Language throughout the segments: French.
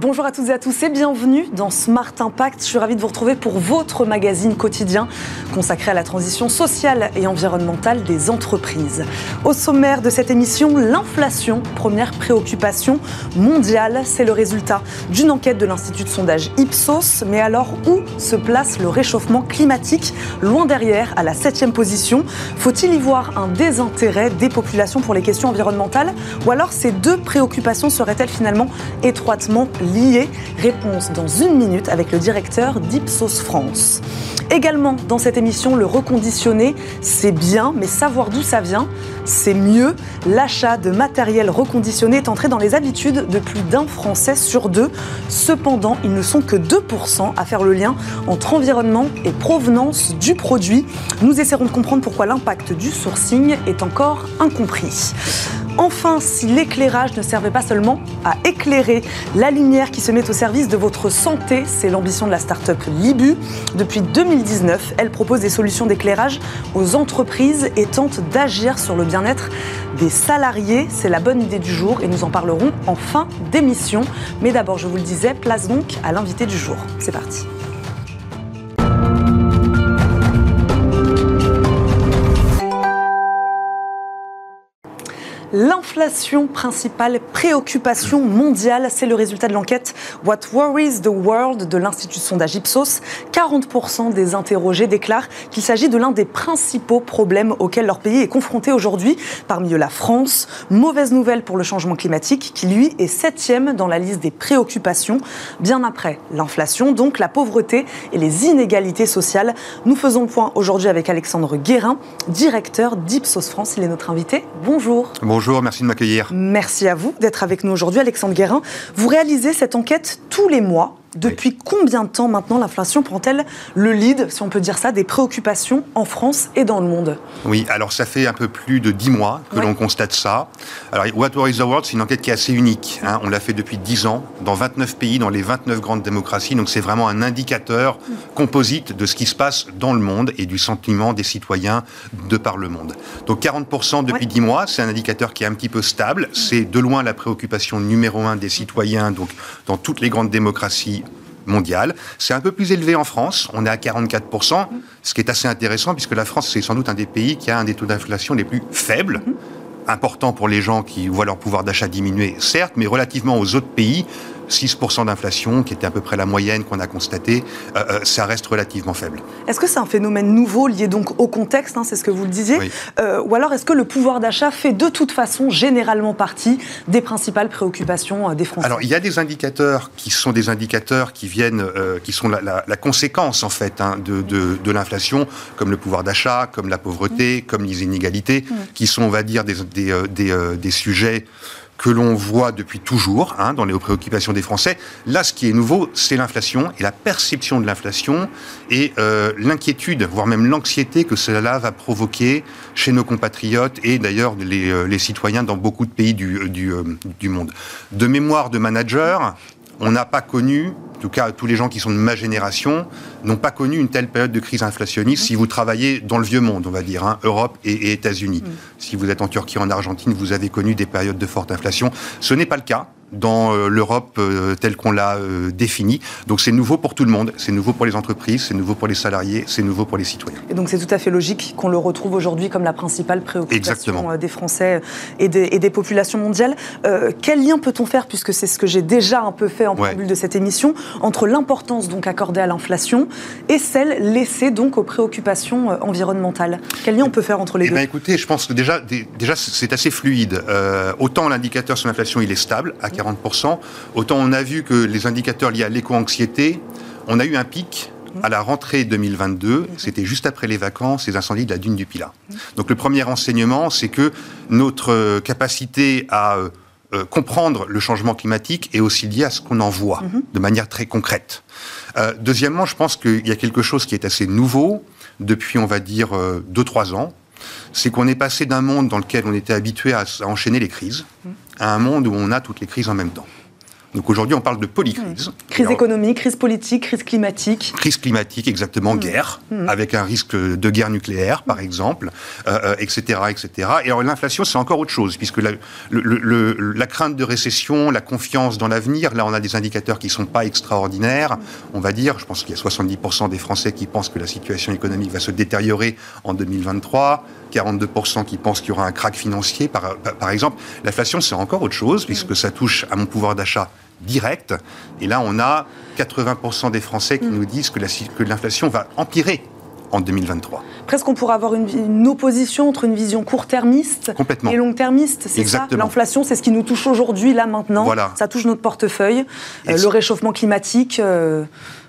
Bonjour à toutes et à tous et bienvenue dans Smart Impact. Je suis ravie de vous retrouver pour votre magazine quotidien consacré à la transition sociale et environnementale des entreprises. Au sommaire de cette émission, l'inflation, première préoccupation mondiale, c'est le résultat d'une enquête de l'Institut de sondage Ipsos. Mais alors, où se place le réchauffement climatique? Loin derrière, à la septième position. Faut-il y voir un désintérêt des populations pour les questions environnementales? Ou alors ces deux préoccupations seraient-elles finalement étroitement liées Réponse dans une minute avec le directeur d'Ipsos France. Également dans cette émission, le reconditionné, c'est bien, mais savoir d'où ça vient, c'est mieux. L'achat de matériel reconditionné est entré dans les habitudes de plus d'un Français sur deux. Cependant, ils ne sont que 2% à faire le lien entre environnement et provenance du produit. Nous essaierons de comprendre pourquoi l'impact du sourcing est encore incompris. Enfin, si l'éclairage ne servait pas seulement à éclairer la lumière qui se met au service de votre santé, c'est l'ambition de la start-up Libu. Depuis 2019, elle propose des solutions d'éclairage aux entreprises et tente d'agir sur le bien-être des salariés. C'est la bonne idée du jour et nous en parlerons en fin d'émission. Mais d'abord, je vous le disais, place donc à l'invité du jour. C'est parti. L'inflation, principale préoccupation mondiale, c'est le résultat de l'enquête What Worries the World de l'Institut sondage Ipsos. 40% des interrogés déclarent qu'il s'agit de l'un des principaux problèmes auxquels leur pays est confronté aujourd'hui. Parmi eux, la France. Mauvaise nouvelle pour le changement climatique, qui lui est septième dans la liste des préoccupations, bien après l'inflation, donc la pauvreté et les inégalités sociales. Nous faisons le point aujourd'hui avec Alexandre Guérin, directeur d'Ipsos France. Il est notre invité. Bonjour, merci de m'accueillir. Merci à vous d'être avec nous aujourd'hui, Alexandre Guérin. Vous réalisez cette enquête tous les mois depuis combien de temps maintenant l'inflation prend-elle le lead, si on peut dire ça, des préoccupations en France et dans le monde? Oui, alors ça fait un peu plus de dix mois que l'on constate ça. Alors What Worries the World, c'est une enquête qui est assez unique. Hein. On l'a fait depuis dix ans, dans 29 pays, dans les 29 grandes démocraties. Donc c'est vraiment un indicateur composite de ce qui se passe dans le monde et du sentiment des citoyens de par le monde. Donc 40% depuis dix mois, c'est un indicateur qui est un petit peu stable. C'est de loin la préoccupation numéro un des citoyens, donc dans toutes les grandes démocraties mondiale. C'est un peu plus élevé en France, on est à 44%, ce qui est assez intéressant puisque la France, c'est sans doute un des pays qui a un des taux d'inflation les plus faibles. Important pour les gens qui voient leur pouvoir d'achat diminuer, certes, mais relativement aux autres pays, 6% d'inflation, qui était à peu près la moyenne qu'on a constatée, euh, euh, ça reste relativement faible. Est-ce que c'est un phénomène nouveau lié donc au contexte, hein, c'est ce que vous le disiez, euh, ou alors est-ce que le pouvoir d'achat fait de toute façon généralement partie des principales préoccupations des Français? Alors il y a des indicateurs qui sont des indicateurs qui viennent, qui sont la, conséquence en fait hein, de, de, l'inflation, comme le pouvoir d'achat, comme la pauvreté, mmh. comme les inégalités, mmh. qui sont on va dire des, des, des, des sujets que l'on voit depuis toujours hein, dans les préoccupations des Français. Là, ce qui est nouveau, c'est l'inflation et la perception de l'inflation et euh, l'inquiétude, voire même l'anxiété que cela va provoquer chez nos compatriotes et d'ailleurs les, euh, les, citoyens dans beaucoup de pays du, euh, du monde. De mémoire de manager, on n'a pas connu, en tout cas tous les gens qui sont de ma génération, n'ont pas connu une telle période de crise inflationniste si vous travaillez dans le vieux monde, on va dire, hein, Europe et, États-Unis. Mm. Si vous êtes en Turquie, en Argentine, vous avez connu des périodes de forte inflation. Ce n'est pas le cas dans euh, l'Europe euh, telle qu'on l'a euh, définie. Donc c'est nouveau pour tout le monde, c'est nouveau pour les entreprises, c'est nouveau pour les salariés, c'est nouveau pour les citoyens. Et donc c'est tout à fait logique qu'on le retrouve aujourd'hui comme la principale préoccupation des Français et des, populations mondiales. quel lien peut-on faire, puisque c'est ce que j'ai déjà un peu fait en préambule de cette émission, entre l'importance donc accordée à l'inflation et celle laissée donc aux préoccupations environnementales? Quel lien on peut faire entre les eh deux? ben, Écoutez, je pense que déjà, déjà c'est assez fluide. autant l'indicateur sur l'inflation il est stable, à 40%. Autant on a vu que les indicateurs liés à l'éco-anxiété, on a eu un pic à la rentrée 2022, c'était juste après les vacances, les incendies de la dune du Pilat. Donc le premier enseignement, c'est que notre euh, capacité à euh, euh, comprendre le changement climatique est aussi liée à ce qu'on en voit, de manière très concrète. deuxièmement, je pense qu'il y a quelque chose qui est assez nouveau depuis, on va dire, 2-3 ans, c'est qu'on est passé d'un monde dans lequel on était habitué à, enchaîner les crises, à un monde où on a toutes les crises en même temps. Donc aujourd'hui, on parle de polycrise. Crise économique, crise politique, crise climatique. Crise climatique, exactement, mmh. guerre, mmh. avec un risque de guerre nucléaire, par exemple, etc., euh, etc. Euh, et alors l'inflation, c'est encore autre chose, puisque la, la, crainte de récession, la confiance dans l'avenir, là, on a des indicateurs qui ne sont pas extraordinaires. On va dire, je pense qu'il y a 70% des Français qui pensent que la situation économique va se détériorer en 2023. 42% qui pensent qu'il y aura un crack financier, par, par exemple. L'inflation, c'est encore autre chose, puisque ça touche à mon pouvoir d'achat direct. Et là, on a 80% des Français qui mm. nous disent que l'inflation va empirer en 2023. Presque on pourrait avoir une, opposition entre une vision court-termiste et long-termiste, c'est ça L'inflation, c'est ce qui nous touche aujourd'hui, là, maintenant. Voilà. Ça touche notre portefeuille. Euh, le réchauffement climatique... Euh,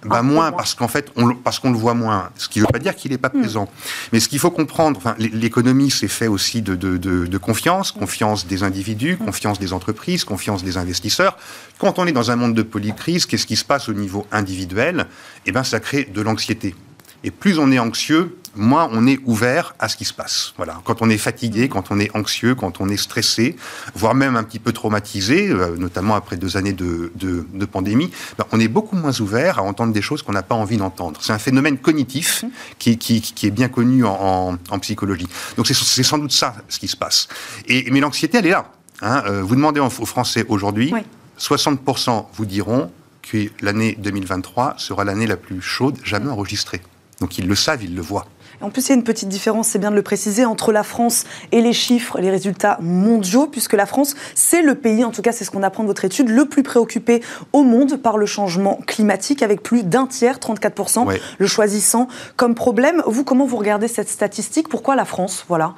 bah moins, parce qu'en fait, on, parce qu'on le voit moins. Ce qui ne veut pas dire qu'il n'est pas hmm. présent. Mais ce qu'il faut comprendre, enfin, l'économie, c'est fait aussi de, de, de, confiance, confiance des individus, hmm. confiance des entreprises, confiance des investisseurs. Quand on est dans un monde de polycrise, qu'est-ce qui se passe au niveau individuel? Eh bien, ça crée de l'anxiété. Et plus on est anxieux, moins on est ouvert à ce qui se passe. Voilà. Quand on est fatigué, quand on est anxieux, quand on est stressé, voire même un petit peu traumatisé, euh, notamment après deux années de, de, pandémie, ben, on est beaucoup moins ouvert à entendre des choses qu'on n'a pas envie d'entendre. C'est un phénomène cognitif qui, qui, qui, est bien connu en, en, psychologie. Donc c'est sans doute ça ce qui se passe. Et, mais l'anxiété, elle est là. Hein. Euh, vous demandez aux Français aujourd'hui, 60% vous diront que l'année 2023 sera l'année la plus chaude jamais enregistrée. Donc ils le savent, ils le voient. En plus, il y a une petite différence, c'est bien de le préciser, entre la France et les chiffres, les résultats mondiaux, puisque la France, c'est le pays, en tout cas c'est ce qu'on apprend de votre étude, le plus préoccupé au monde par le changement climatique, avec plus d'un tiers, 34%, le choisissant comme problème. Vous, comment vous regardez cette statistique? Pourquoi la France? Voilà.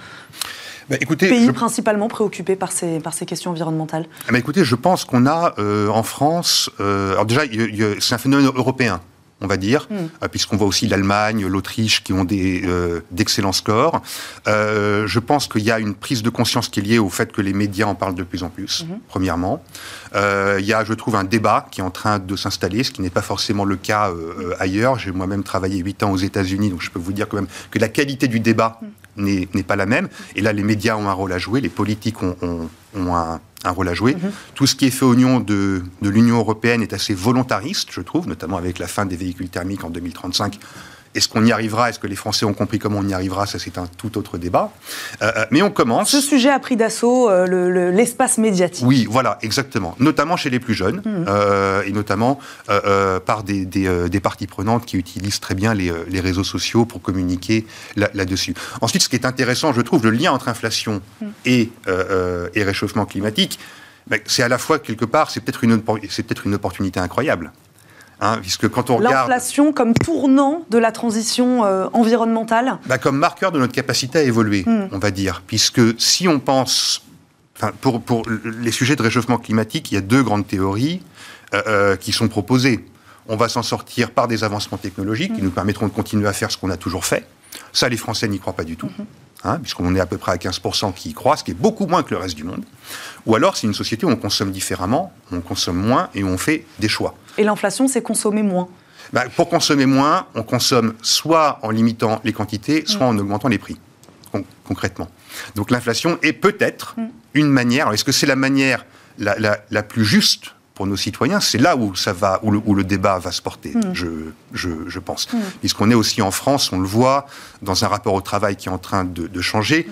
Bah, écoutez, pays principalement préoccupé par ces, par ces questions environnementales bah, Écoutez, je pense qu'on a euh, en France, euh, alors déjà, c'est un phénomène européen on va dire, hmm. euh, puisqu'on voit aussi l'Allemagne, l'Autriche qui ont des euh, d'excellents scores. Euh, je pense qu'il y a une prise de conscience qui est liée au fait que les médias en parlent de plus en plus, hmm. premièrement. il y a, je trouve, un débat qui est en train de s'installer, ce qui n'est pas forcément le cas ailleurs. J'ai moi-même travaillé 8 ans aux États-Unis, donc je peux vous dire quand même que la qualité du débat hmm. n'est pas la même. Et là, les médias ont un rôle à jouer, les politiques ont, ont un un rôle à jouer. Mhm. Tout ce qui est fait au nom de, de l'Union européenne est assez volontariste, je trouve, notamment avec la fin des véhicules thermiques en 2035 est-ce qu'on y arrivera? Est-ce que les Français ont compris comment on y arrivera? Ça, c'est un tout autre débat. Euh, euh, mais on commence. Ce sujet a pris d'assaut euh, l'espace médiatique. Oui, voilà, exactement. Notamment chez les plus jeunes, mmh. et notamment par des, des, parties prenantes qui utilisent très bien les, les réseaux sociaux pour communiquer là-dessus. Ensuite, ce qui est intéressant, je trouve, le lien entre inflation mmh. et, et réchauffement climatique, ben, c'est à la fois, quelque part, c'est peut-être une, peut une opportunité incroyable. Hein, puisque quand on regarde... L'inflation comme tournant de la transition euh, environnementale bah, Comme marqueur de notre capacité à évoluer, hmm. on va dire. Puisque si on pense... Pour, pour, les sujets de réchauffement climatique, il y a deux grandes théories euh, euh, qui sont proposées. On va s'en sortir par des avancements technologiques qui hmm. nous permettront de continuer à faire ce qu'on a toujours fait. Ça, les Français n'y croient pas du tout. Hmm. Hein, puisqu'on est à peu près à 15% qui y croient, ce qui est beaucoup moins que le reste du monde. Ou alors, c'est une société où on consomme différemment, on consomme moins et où on fait des choix. Et l'inflation, c'est consommer moins bah, Pour consommer moins, on consomme soit en limitant les quantités, soit en augmentant les prix, concrètement. Donc l'inflation est peut-être mm. une manière, est-ce que c'est la manière la, plus juste pour nos citoyens, c'est là où ça va, où le, débat va se porter, mm. je, je, pense. Mm. Puisqu'on est aussi en France, on le voit, dans un rapport au travail qui est en train de, changer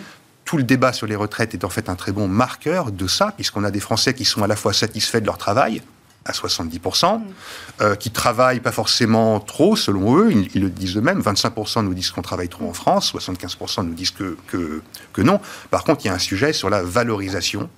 tout le débat sur les retraites est en fait un très bon marqueur de ça, puisqu'on a des Français qui sont à la fois satisfaits de leur travail, à 70%, euh, qui travaillent pas forcément trop, selon eux, ils, le disent eux-mêmes. 25% nous disent qu'on travaille trop en France, 75% nous disent que, que, que, non. Par contre, il y a un sujet sur la valorisation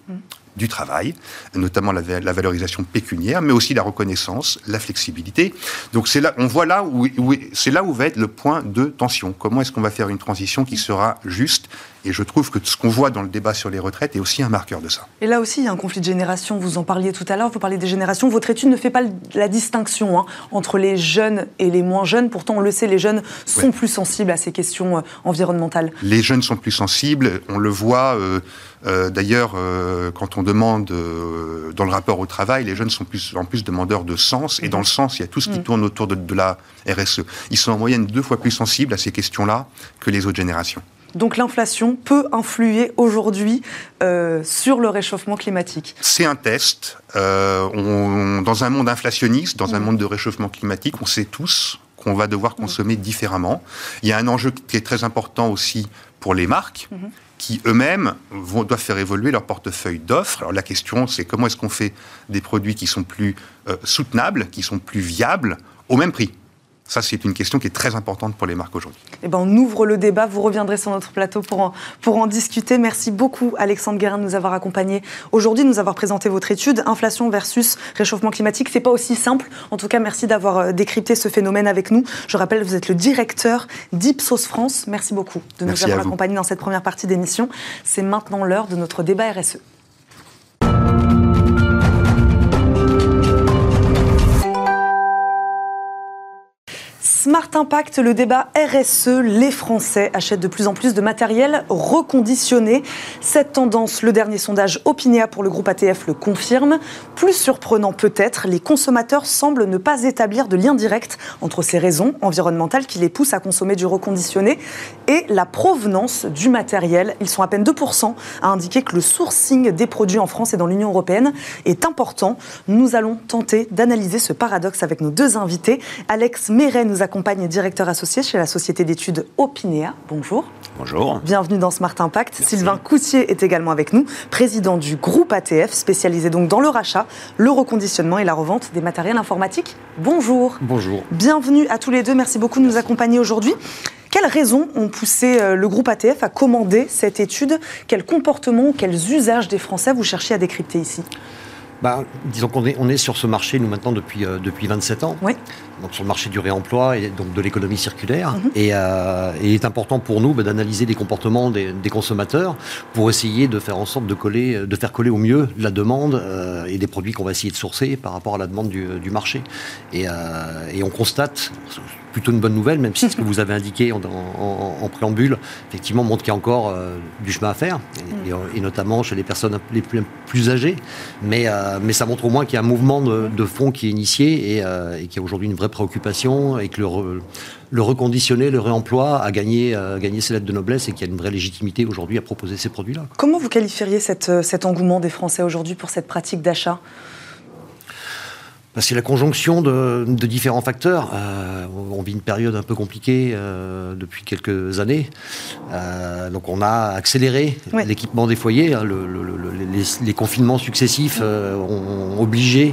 du travail, notamment la, valorisation pécuniaire, mais aussi la reconnaissance, la flexibilité. Donc c'est là, on voit là où, c'est là où va être le point de tension. Comment est-ce qu'on va faire une transition qui sera juste? Et je trouve que ce qu'on voit dans le débat sur les retraites est aussi un marqueur de ça. Et là aussi, il y a un conflit de génération. Vous en parliez tout à l'heure. Vous parlez des générations. Votre étude ne fait pas la distinction hein, entre les jeunes et les moins jeunes. Pourtant, on le sait, les jeunes sont plus sensibles à ces questions euh, environnementales. Les jeunes sont plus sensibles. On le voit. Euh, euh, d'ailleurs, euh, quand on demande euh, dans le rapport au travail, les jeunes sont plus, en plus demandeurs de sens. Et dans le sens, il y a tout ce qui mm. tourne autour de, la RSE. Ils sont en moyenne deux fois plus sensibles à ces questions-là que les autres générations. Donc l'inflation peut influer aujourd'hui euh, sur le réchauffement climatique. C'est un test. Euh, dans un monde inflationniste, dans un mm. monde de réchauffement climatique, on sait tous qu'on va devoir consommer différemment. Il y a un enjeu qui est très important aussi pour les marques. Mm-hmm. Qui eux-mêmes doivent faire évoluer leur portefeuille d'offres. Alors la question, c'est comment est-ce qu'on fait des produits qui sont plus euh, soutenables, qui sont plus viables, au même prix? Ça, c'est une question qui est très importante pour les marques aujourd'hui. Eh ben, on ouvre le débat. Vous reviendrez sur notre plateau pour en, pour en discuter. Merci beaucoup, Alexandre Guérin, de nous avoir accompagnés aujourd'hui, de nous avoir présenté votre étude. Inflation versus réchauffement climatique, c'est pas aussi simple. En tout cas, merci d'avoir euh, décrypté ce phénomène avec nous. Je rappelle, vous êtes le directeur d'Ipsos France. Merci beaucoup de nous avoir accompagnés dans cette première partie d'émission. C'est maintenant l'heure de notre débat RSE. Smart Impact, le débat RSE, les Français achètent de plus en plus de matériel reconditionné. Cette tendance, le dernier sondage Opinéa pour le groupe ATF le confirme. Plus surprenant peut-être, les consommateurs semblent ne pas établir de lien direct entre ces raisons environnementales qui les poussent à consommer du reconditionné et la provenance du matériel. Ils sont à peine 2% à indiquer que le sourcing des produits en France et dans l'Union européenne est important. Nous allons tenter d'analyser ce paradoxe avec nos deux invités. Alex Méret nous accompagne, directeur associé chez la société d'études Opinéa. Bonjour. Bonjour. Bienvenue dans Smart Impact. Sylvain Coutier est également avec nous, président du groupe ATF, spécialisé donc dans le rachat, le reconditionnement et la revente des matériels informatiques. Bonjour. Bonjour. Bienvenue à tous les deux. Merci beaucoup de nous accompagner aujourd'hui. Quelles raisons ont poussé euh, le groupe ATF à commander cette étude? Quels comportements, quels usages des Français vous cherchez à décrypter ici? Bah, disons qu'on est, on est sur ce marché, nous, maintenant, depuis, euh, depuis 27 ans. Oui. Donc, sur le marché du réemploi et donc de l'économie circulaire. Mhm. et, euh, et, il est important pour nous bah, d'analyser les comportements des, des, consommateurs pour essayer de faire en sorte de, coller, de faire coller au mieux la demande euh, et des produits qu'on va essayer de sourcer par rapport à la demande du, du marché. Et, euh, et on constate, plutôt une bonne nouvelle, même si ce que vous avez indiqué en, en, préambule, effectivement, montre qu'il y a encore du chemin à faire, et, et, notamment chez les personnes les plus, plus âgées. Mais, mais ça montre au moins qu'il y a un mouvement de, de fond qui est initié et, et qu'il y a aujourd'hui une vraie préoccupation et que le, le reconditionner, le réemploi a gagné, a gagné ses lettres de noblesse et qu'il y a une vraie légitimité aujourd'hui à proposer ces produits-là. Comment vous qualifieriez cette, cet engouement des Français aujourd'hui pour cette pratique d'achat? Bah, c'est la conjonction de, de différents facteurs. Euh, on vit une période un peu compliquée euh, depuis quelques années. Euh, donc on a accéléré ouais. l'équipement des foyers. Hein, le, le, le, les, les, confinements successifs euh, ont obligé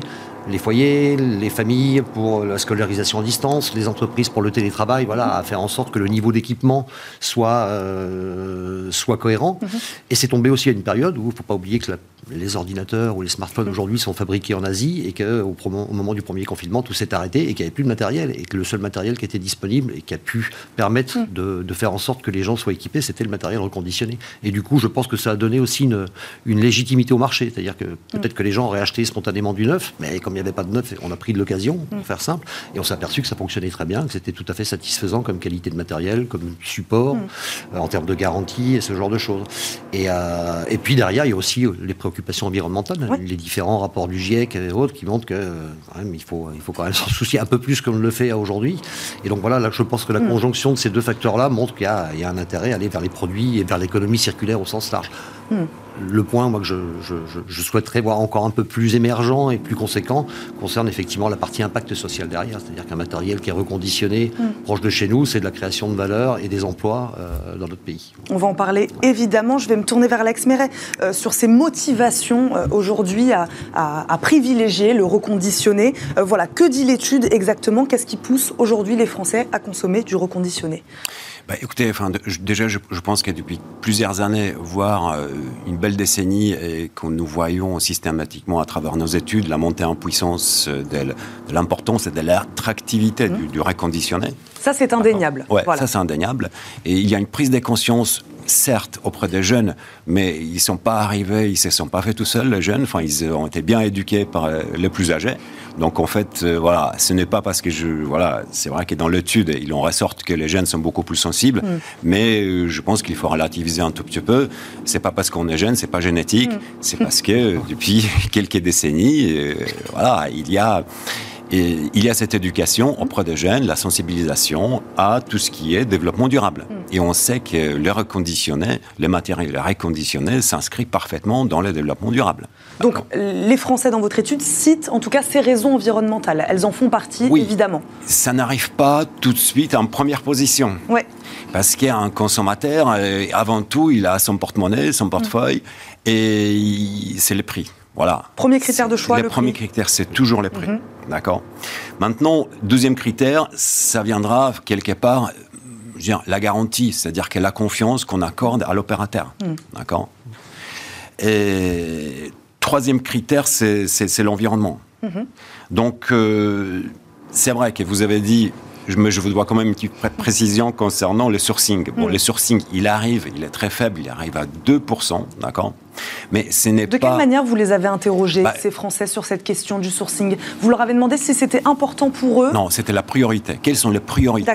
les foyers, les familles pour la scolarisation à distance, les entreprises pour le télétravail, voilà, à faire en sorte que le niveau d'équipement soit, euh, soit cohérent. Mm -hmm. Et c'est tombé aussi à une période où il ne faut pas oublier que la, les ordinateurs ou les smartphones aujourd'hui sont fabriqués en Asie et qu'au au moment du premier confinement, tout s'est arrêté et qu'il n'y avait plus de matériel et que le seul matériel qui était disponible et qui a pu permettre mm. de, de, faire en sorte que les gens soient équipés, c'était le matériel reconditionné. Et du coup, je pense que ça a donné aussi une, une légitimité au marché. C'est-à-dire que peut-être mm. que les gens auraient acheté spontanément du neuf, mais comme n'y avait pas de neuf, on a pris de l'occasion, pour faire simple, et on s'est aperçu que ça fonctionnait très bien, que c'était tout à fait satisfaisant comme qualité de matériel, comme support, mm. euh, en termes de garantie et ce genre de choses. Et, euh, et puis derrière, il y a aussi euh, les préoccupations environnementales, ouais. les différents rapports du GIEC et autres qui montrent que même, il, faut, il faut quand même s'en soucier un peu plus qu'on le fait aujourd'hui. Et donc voilà, là, je pense que la mm. conjonction de ces deux facteurs-là montre qu'il y, y, a un intérêt à aller vers les produits et vers l'économie circulaire au sens large. Mm le point moi, que je, je, je, souhaiterais voir encore un peu plus émergent et plus conséquent concerne effectivement la partie impact social derrière. C'est-à-dire qu'un matériel qui est reconditionné mm. proche de chez nous, c'est de la création de valeur et des emplois euh, dans notre pays. On va en parler évidemment. Je vais me tourner vers Alex Méret euh, sur ses motivations euh, aujourd'hui à, à, à, privilégier le reconditionné. Voilà, que dit l'étude exactement? Qu'est-ce qui pousse aujourd'hui les Français à consommer du reconditionné? Bah, écoutez, enfin, de, je, déjà, je, je, pense que depuis plusieurs années, voire euh, une belle décennie, et que nous voyons systématiquement à travers nos études la montée en puissance de, de l'importance et de l'attractivité mmh. du, du reconditionné. Ça, c'est indéniable. Voilà. ça, c'est indéniable. Et il y a une prise de conscience certes auprès des jeunes, mais ils ne sont pas arrivés, ils ne se sont pas fait tout seuls, les jeunes. Enfin, ils ont été bien éduqués par les plus âgés. Donc en fait, euh, voilà, ce n'est pas parce que je, voilà, c'est vrai que dans l'étude, il en ressorte que les jeunes sont beaucoup plus sensibles, mm. mais euh, je pense qu'il faut relativiser un tout petit peu. C'est pas parce qu'on est jeune, c'est pas génétique, mm. c'est parce que depuis quelques décennies, euh, voilà, il y a Et il y a cette éducation auprès des jeunes, la sensibilisation à tout ce qui est développement durable. Mm. Et on sait que le reconditionné, les matériels reconditionnés s'inscrit parfaitement dans le développement durable. Donc les Français dans votre étude citent en tout cas ces raisons environnementales. Elles en font partie, oui. évidemment. Ça n'arrive pas tout de suite en première position. Ouais. Parce qu'un consommateur, euh, avant tout, il a son porte-monnaie, son portefeuille, et c'est le prix. Voilà. Premier critère de choix. Le, premier critère, c'est toujours le prix. Mhm. D'accord. Maintenant, deuxième critère, ça viendra quelque part, je dire, la garantie, c'est-à-dire que la confiance qu'on accorde à l'opérateur. Mhm. D'accord. Et troisième critère, c'est l'environnement. Mhm. Donc, euh, c'est vrai que vous avez dit mais je vous dois quand même une petite précision concernant le sourcing. Bon, le sourcing, il arrive, il est très faible, il arrive à 2%, d'accord? Mais ce n'est pas... De quelle manière vous les avez interrogés, bah, ces Français, sur cette question du sourcing? Vous leur avez demandé si c'était important pour eux? Non, c'était la priorité. Quelles sont les priorités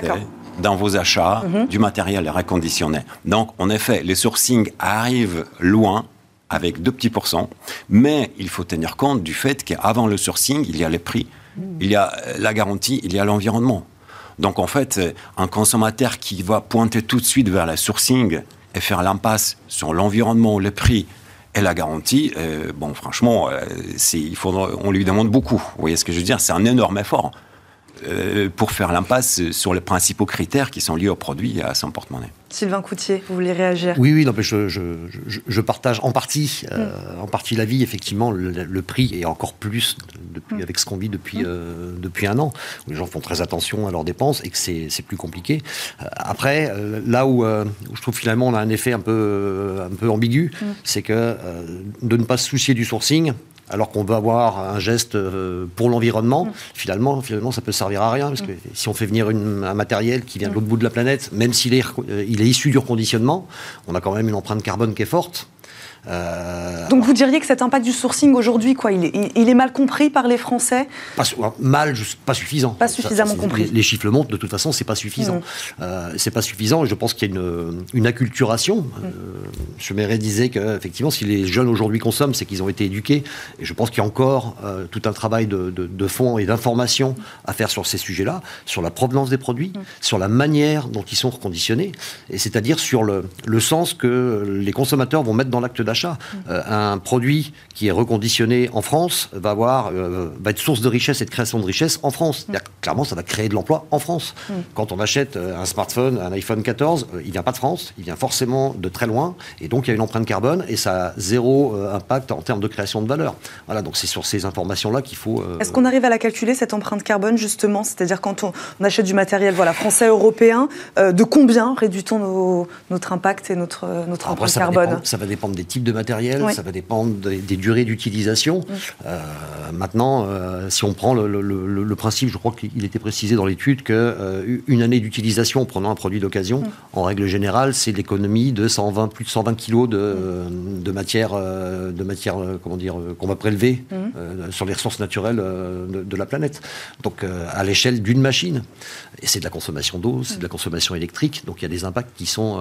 dans vos achats mhm. du matériel reconditionné Donc, en effet, les sourcing arrivent loin, avec deux petits pourcents, mais il faut tenir compte du fait qu'avant le sourcing, il y a les prix, il y a la garantie, il y a l'environnement. Donc en fait, un consommateur qui va pointer tout de suite vers la sourcing et faire l'impasse sur l'environnement, le prix et la garantie, euh, bon franchement, euh, on lui demande beaucoup. Vous voyez ce que je veux dire? C'est un énorme effort. Euh, pour faire l'impasse sur les principaux critères qui sont liés au produit et à son porte-monnaie. Sylvain Coutier, vous voulez réagir? Oui, oui, non, mais je, je, partage en partie, euh, mm. en partie l'avis. Effectivement, le, prix est encore plus depuis, mm. avec ce qu'on vit depuis, mm. euh, depuis un an, où les gens font très attention à leurs dépenses et que c'est plus compliqué. après, là où, je trouve finalement on a un effet un peu, un peu ambigu, c'est que de ne pas se soucier du sourcing, alors qu'on veut avoir un geste euh, pour l'environnement, mm. finalement, finalement, ça peut servir à rien. Parce que mm. si on fait venir un matériel qui vient de mm. l'autre bout de la planète, même s'il est, euh, il est issu du reconditionnement, on a quand même une empreinte carbone qui est forte. Euh, Donc vous diriez que cet impact du sourcing aujourd'hui, quoi, il est, il est, mal compris par les Français pas, Mal, pas suffisant. Pas suffisamment compris. Les, chiffres le montrent, de toute façon, c'est pas suffisant. Euh, c'est pas suffisant je pense qu'il y a une, une acculturation. Mm. Euh, Euh, disait qu'effectivement, si les jeunes aujourd'hui consomment, c'est qu'ils ont été éduqués. Et je pense qu'il y a encore tout un travail de, de, fond et d'information à faire sur ces sujets-là, sur la provenance des produits, mm. sur la manière dont ils sont reconditionnés, et c'est-à-dire sur le, le sens que les consommateurs vont mettre dans l'acte d'achat euh, un produit qui est reconditionné en France va, avoir, euh, va être source de richesse et de création de richesse en France. Clairement, ça va créer de l'emploi en France. Mm. Quand on achète euh, un smartphone, un iPhone 14, il vient pas de France, il vient forcément de très loin, et donc il y a une empreinte carbone, et ça a zéro impact en termes de création de valeur. Voilà, donc c'est sur ces informations-là qu'il faut... Est-ce qu'on arrive à la calculer, cette empreinte carbone, justement? C'est-à-dire quand on, achète du matériel voilà, français, européen, de combien réduit-on notre impact et notre, notre empreinte carbone? Ça va dépendre des types de matériel, ça va dépendre des, durées d'utilisation. Euh, maintenant, euh, si on prend le, principe, je crois qu'il était précisé dans l'étude que euh, une année d'utilisation en prenant un produit d'occasion, en règle générale, c'est l'économie de 120, plus de 120 kg de, de matière, de matière comment dire, qu'on va prélever sur les ressources naturelles de, la planète. Donc, à l'échelle d'une machine. Et c'est de la consommation d'eau, c'est de la consommation électrique. Donc, il y a des impacts qui sont.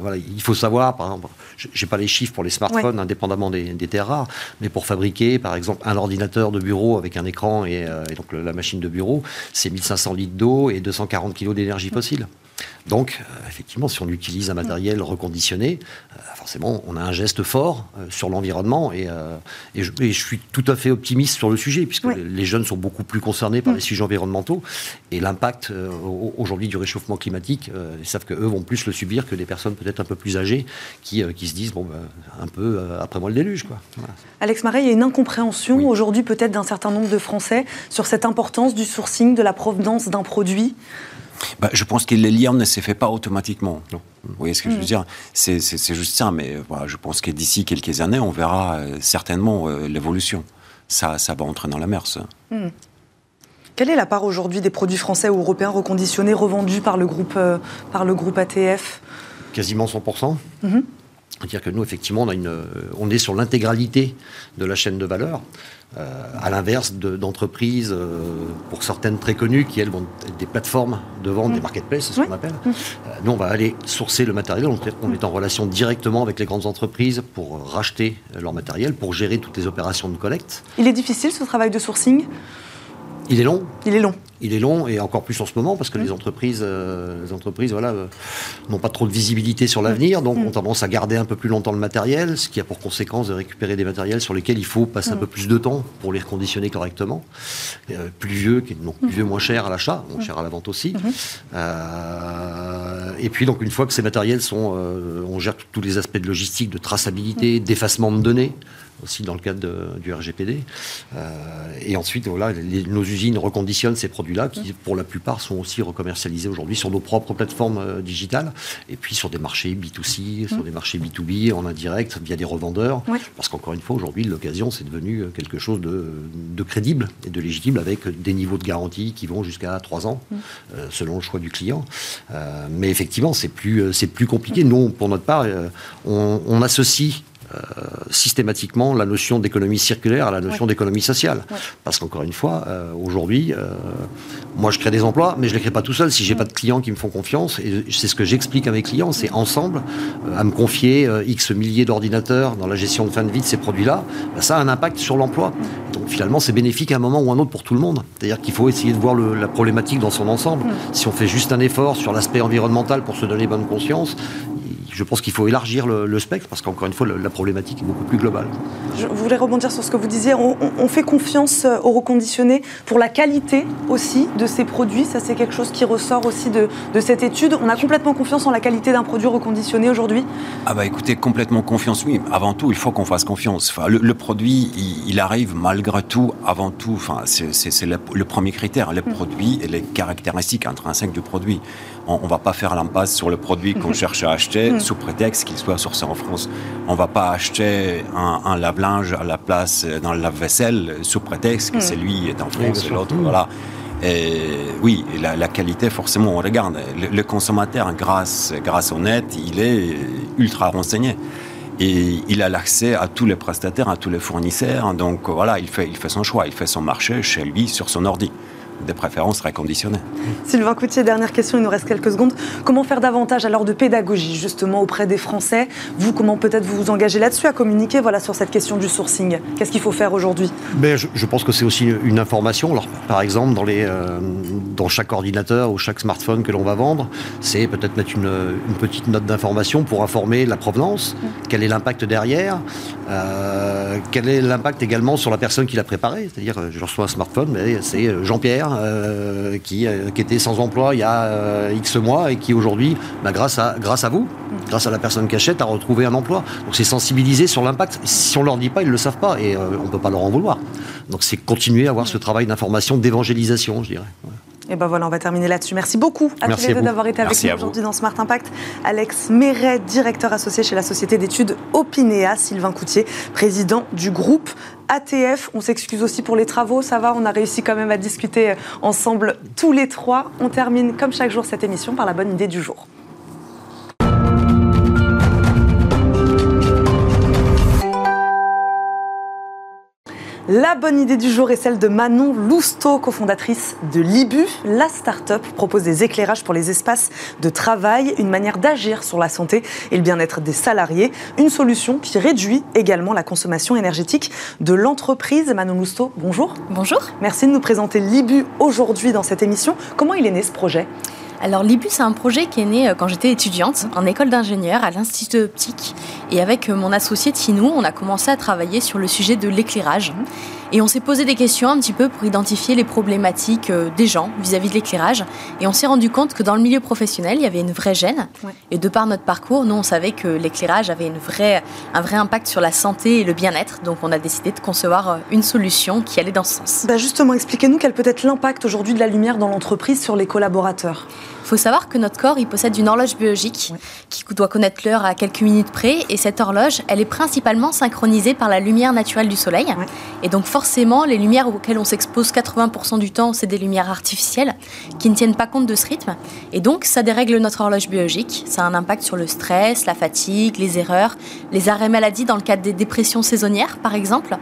voilà, il faut savoir, par exemple, j'ai pas les chiffres pour les smartphones, indépendamment des, terres rares. Mais pour fabriquer, par exemple, un ordinateur de bureau avec un écran et, euh, donc la machine de bureau, c'est 1500 litres d'eau et 240 kg d'énergie fossile. Donc, euh, effectivement, si on utilise un matériel reconditionné, euh, forcément, on a un geste fort euh, sur l'environnement. Et, je, suis tout à fait optimiste sur le sujet, puisque les jeunes sont beaucoup plus concernés par mm. les sujets environnementaux. Et l'impact aujourd'hui du réchauffement climatique, ils savent qu'eux vont plus le subir que des personnes peut-être un peu plus âgées qui, qui se disent, bon, ben, un peu après moi le déluge. Quoi. Alex Marais, il y a une incompréhension aujourd'hui peut-être d'un certain nombre de Français sur cette importance du sourcing, de la provenance d'un produit? Bah, je pense que le lien ne se fait pas automatiquement. Vous voyez ce que je veux mm. dire? C'est juste ça, mais voilà, je pense que d'ici quelques années, on verra euh, certainement euh, l'évolution. Ça, ça va entrer dans la mer, ça. Mm. Quelle est la part aujourd'hui des produits français ou européens reconditionnés, revendus par le groupe, euh, par le groupe ATF Quasiment 100%. C'est-à-dire que nous, effectivement, on, a une, on est sur l'intégralité de la chaîne de valeur, euh, à l'inverse d'entreprises, euh, pour certaines très connues, qui, elles, vont être des plateformes de vente, des mm. marketplaces, c'est ce qu'on appelle. Mm. Euh, nous, on va aller sourcer le matériel, on, on est en relation directement avec les grandes entreprises pour racheter leur matériel, pour gérer toutes les opérations de collecte. Il est difficile, ce travail de sourcing? Il est long. Il est long il est long et encore plus en ce moment parce que les mmh. entreprises, euh, les entreprises voilà, euh, n'ont pas trop de visibilité sur l'avenir, donc mmh. ont tendance à garder un peu plus longtemps le matériel, ce qui a pour conséquence de récupérer des matériels sur lesquels il faut passer un mmh. peu plus de temps pour les reconditionner correctement. Euh, plus vieux, donc plus vieux, moins cher à l'achat, moins cher à la vente aussi. et puis donc une fois que ces matériels sont, on gère tous les aspects de logistique, de traçabilité, d'effacement de données aussi dans le cadre du RGPD. Euh, et ensuite, voilà, nos usines reconditionnent ces produits-là, qui pour la plupart sont aussi recommercialisés aujourd'hui sur nos propres plateformes euh, digitales, et puis sur des marchés B2C, sur des marchés B2B, en indirect, via des revendeurs. Parce qu'encore une fois, aujourd'hui, l'occasion, c'est devenu euh, quelque chose de, crédible et de légitime, avec des niveaux de garantie qui vont jusqu'à 3 ans, selon le choix du client. mais effectivement, c'est plus, plus compliqué. Nous, pour notre part, on, on associe euh, systématiquement la notion d'économie circulaire à la notion d'économie sociale. Parce qu'encore une fois, euh, aujourd'hui, euh, moi je crée des emplois, mais je ne les crée pas tout seul si j'ai pas de clients qui me font confiance. Et c'est ce que j'explique à mes clients, c'est ensemble, à me confier X milliers d'ordinateurs dans la gestion de fin de vie de ces produits-là, bah, ça a un impact sur l'emploi. Donc finalement, c'est bénéfique à un moment ou à un autre pour tout le monde. C'est-à-dire qu'il faut essayer de voir la problématique dans son ensemble. Si on fait juste un effort sur l'aspect environnemental pour se donner bonne conscience, je pense qu'il faut élargir le, spectre parce qu'encore une fois, la problématique est beaucoup plus globale. Je voulais rebondir sur ce que vous disiez. On, fait confiance aux reconditionnés pour la qualité aussi de ces produits. Ça, c'est quelque chose qui ressort aussi de, cette étude. On a complètement confiance en la qualité d'un produit reconditionné aujourd'hui Ah bah écoutez, complètement confiance, oui. Avant tout, il faut qu'on fasse confiance. Enfin, le, produit, il, arrive malgré tout, avant tout. Enfin, c'est le, le, premier critère, le mm. produit et les caractéristiques intrinsèques du produit on ne va pas faire l'impasse sur le produit qu'on cherche à acheter mm. sous prétexte qu'il soit sourcé en France. On ne va pas acheter un, lave-linge à la place dans le lave-vaisselle sous prétexte que mm. celui est en France et l'autre. Voilà. Et oui, la, qualité, forcément, on regarde. Le, consommateur, grâce, grâce au net, il est ultra renseigné. Et il a l'accès à tous les prestataires, à tous les fournisseurs. Donc voilà, il fait, il fait son choix, il fait son marché chez lui, sur son ordi des préférences reconditionnées. Sylvain Coutier, dernière question, il nous reste quelques secondes. Comment faire davantage alors de pédagogie justement auprès des Français? Vous, comment peut-être vous vous engagez là-dessus à communiquer voilà, sur cette question du sourcing? Qu'est-ce qu'il faut faire aujourd'hui? Ben, je, pense que c'est aussi une information. Alors, par exemple, dans, les, euh, dans chaque ordinateur ou chaque smartphone que l'on va vendre, c'est peut-être mettre une, petite note d'information pour informer la provenance, mm. quel est l'impact derrière, euh, quel est l'impact également sur la personne qui l'a préparé? C'est-à-dire, je reçois un smartphone, mais c'est Jean-Pierre euh, qui, euh, qui, était sans emploi il y a euh, X mois et qui aujourd'hui, bah, grâce, à, vous, grâce à la personne qui achète, a retrouvé un emploi. Donc c'est sensibiliser sur l'impact. Si on leur dit pas, ils le savent pas et on ne peut pas leur en vouloir. Donc c'est continuer à avoir ce travail d'information, d'évangélisation, je dirais. Et ben voilà, on va terminer là-dessus. Merci beaucoup à tous les deux d'avoir été avec nous aujourd'hui dans Smart Impact. Alex Méret, directeur associé chez la société d'études Opinea, Sylvain Coutier, président du groupe ATF. On s'excuse aussi pour les travaux, ça va, on a réussi quand même à discuter ensemble tous les trois. On termine comme chaque jour cette émission par la bonne idée du jour. La bonne idée du jour est celle de Manon Lousteau, cofondatrice de Libu. La start-up propose des éclairages pour les espaces de travail, une manière d'agir sur la santé et le bien-être des salariés. Une solution qui réduit également la consommation énergétique de l'entreprise. Manon Lousteau, bonjour. Bonjour. Merci de nous présenter Libu aujourd'hui dans cette émission. Comment il est né ce projet? Alors l'IBU, c'est un projet qui est né euh, quand j'étais étudiante en école d'ingénieur à l'Institut optique. Et avec euh, mon associé Tinou, on a commencé à travailler sur le sujet de l'éclairage. Et on s'est posé des questions un petit peu pour identifier les problématiques euh, des gens vis-à-vis de l'éclairage. Et on s'est rendu compte que dans le milieu professionnel, il y avait une vraie gêne. Et de par notre parcours, nous, on savait que l'éclairage avait une vraie, un vrai impact sur la santé et le bien-être. Donc on a décidé de concevoir une solution qui allait dans ce sens. Bah justement, expliquez-nous quel peut être l'impact aujourd'hui de la lumière dans l'entreprise sur les collaborateurs. Il faut savoir que notre corps, il possède une horloge biologique qui doit connaître l'heure à quelques minutes près. Et cette horloge, elle est principalement synchronisée par la lumière naturelle du soleil. Et donc forcément, les lumières auxquelles on s'expose 80% du temps, c'est des lumières artificielles qui ne tiennent pas compte de ce rythme. Et donc, ça dérègle notre horloge biologique. Ça a un impact sur le stress, la fatigue, les erreurs, les arrêts maladie dans le cadre des dépressions saisonnières, par exemple.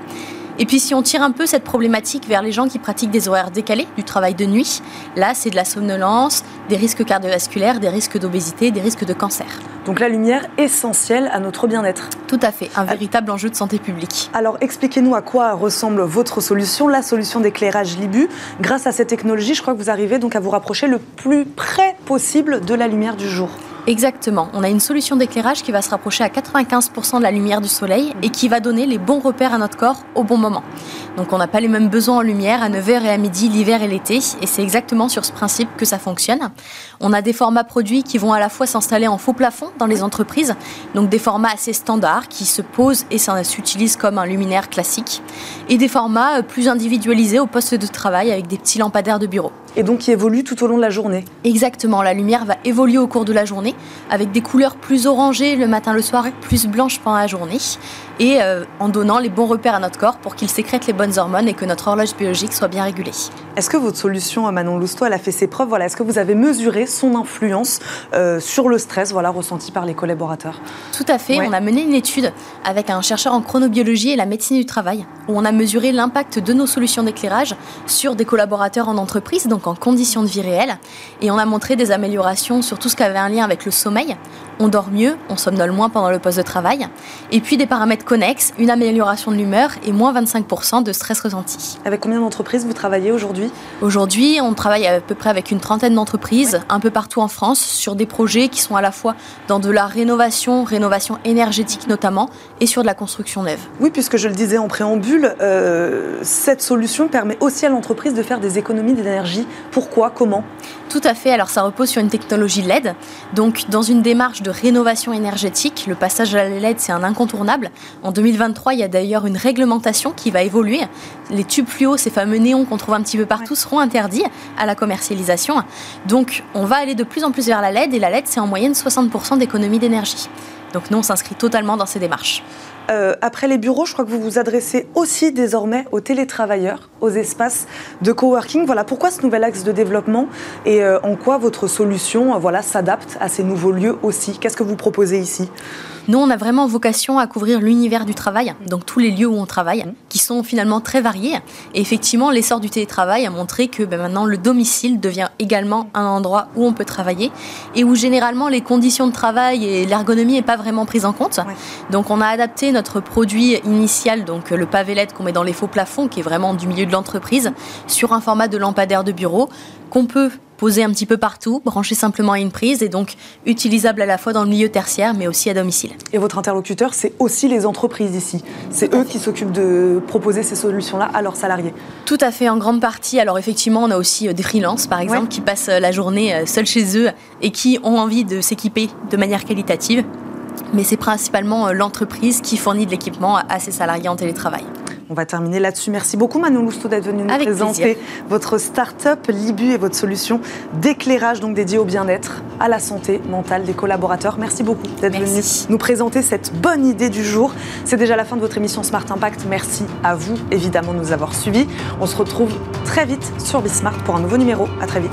Et puis si on tire un peu cette problématique vers les gens qui pratiquent des horaires décalés, du travail de nuit, là c'est de la somnolence, des risques cardiovasculaires, des risques d'obésité, des risques de cancer. Donc la lumière essentielle à notre bien-être. Tout à fait, un véritable enjeu de santé publique. Alors expliquez-nous à quoi ressemble votre solution, la solution d'éclairage Libu. Grâce à cette technologie, je crois que vous arrivez donc à vous rapprocher le plus près possible de la lumière du jour. Exactement. On a une solution d'éclairage qui va se rapprocher à 95% de la lumière du soleil et qui va donner les bons repères à notre corps au bon moment. Donc on n'a pas les mêmes besoins en lumière à 9h et à midi, l'hiver et l'été. Et c'est exactement sur ce principe que ça fonctionne. On a des formats produits qui vont à la fois s'installer en faux plafond dans les entreprises, donc des formats assez standards qui se posent et s'utilisent comme un luminaire classique, et des formats euh, plus individualisés au poste de travail avec des petits lampadaires de bureau. Et donc qui évoluent tout au long de la journée. Exactement, la lumière va évoluer au cours de la journée avec des couleurs plus orangées le matin, le soir, plus blanches pendant la journée et euh, en donnant les bons repères à notre corps pour qu'il sécrète les bonnes hormones et que notre horloge biologique soit bien régulée. Est-ce que votre solution, Manon Lousteau, elle a fait ses preuves? Voilà, Est-ce que vous avez mesuré son influence euh, sur le stress voilà, ressenti par les collaborateurs? Tout à fait. On a mené une étude avec un chercheur en chronobiologie et la médecine du travail où on a mesuré l'impact de nos solutions d'éclairage sur des collaborateurs en entreprise, donc en conditions de vie réelles. Et on a montré des améliorations sur tout ce qui avait un lien avec le sommeil. On dort mieux, on somnole moins pendant le poste de travail. Et puis des paramètres connexe, une amélioration de l'humeur et moins 25% de stress ressenti. Avec combien d'entreprises vous travaillez aujourd'hui? Aujourd'hui, on travaille à peu près avec une trentaine d'entreprises un peu partout en France sur des projets qui sont à la fois dans de la rénovation, rénovation énergétique notamment, et sur de la construction neuve. Oui, puisque je le disais en préambule, euh, cette solution permet aussi à l'entreprise de faire des économies d'énergie. Pourquoi? Comment? Tout à fait. Alors ça repose sur une technologie LED. Donc dans une démarche de rénovation énergétique, le passage à la LED, c'est un incontournable. En 2023, il y a d'ailleurs une réglementation qui va évoluer. Les tubes fluo, ces fameux néons qu'on trouve un petit peu partout, seront interdits à la commercialisation. Donc, on va aller de plus en plus vers la LED et la LED, c'est en moyenne 60% d'économie d'énergie. Donc, nous, on s'inscrit totalement dans ces démarches. Euh, après les bureaux, je crois que vous vous adressez aussi désormais aux télétravailleurs, aux espaces de coworking. Voilà pourquoi ce nouvel axe de développement et euh, en quoi votre solution euh, voilà, s'adapte à ces nouveaux lieux aussi? Qu'est-ce que vous proposez ici? Nous, on a vraiment vocation à couvrir l'univers du travail, donc tous les lieux où on travaille, qui sont finalement très variés. Et effectivement, l'essor du télétravail a montré que ben, maintenant le domicile devient également un endroit où on peut travailler et où généralement les conditions de travail et l'ergonomie n'est pas vraiment prise en compte. Donc on a adapté notre produit initial, donc le pavé LED qu'on met dans les faux plafonds, qui est vraiment du milieu de l'entreprise, sur un format de lampadaire de bureau qu'on peut poser un petit peu partout, brancher simplement à une prise et donc utilisable à la fois dans le milieu tertiaire mais aussi à domicile. Et votre interlocuteur, c'est aussi les entreprises ici. C'est eux qui s'occupent de proposer ces solutions-là à leurs salariés. Tout à fait, en grande partie. Alors effectivement, on a aussi euh, des freelances, par exemple, qui passent euh, la journée euh, seuls chez eux et qui ont envie de s'équiper de manière qualitative. Mais c'est principalement l'entreprise qui fournit de l'équipement à ses salariés en télétravail. On va terminer là-dessus. Merci beaucoup Manon Lousteau d'être venu nous présenter votre start-up Libu et votre solution d'éclairage donc dédiée au bien-être, à la santé mentale des collaborateurs. Merci beaucoup d'être venu nous présenter cette bonne idée du jour. C'est déjà la fin de votre émission Smart Impact. Merci à vous évidemment de nous avoir suivis. On se retrouve très vite sur Bismart pour un nouveau numéro. À très vite.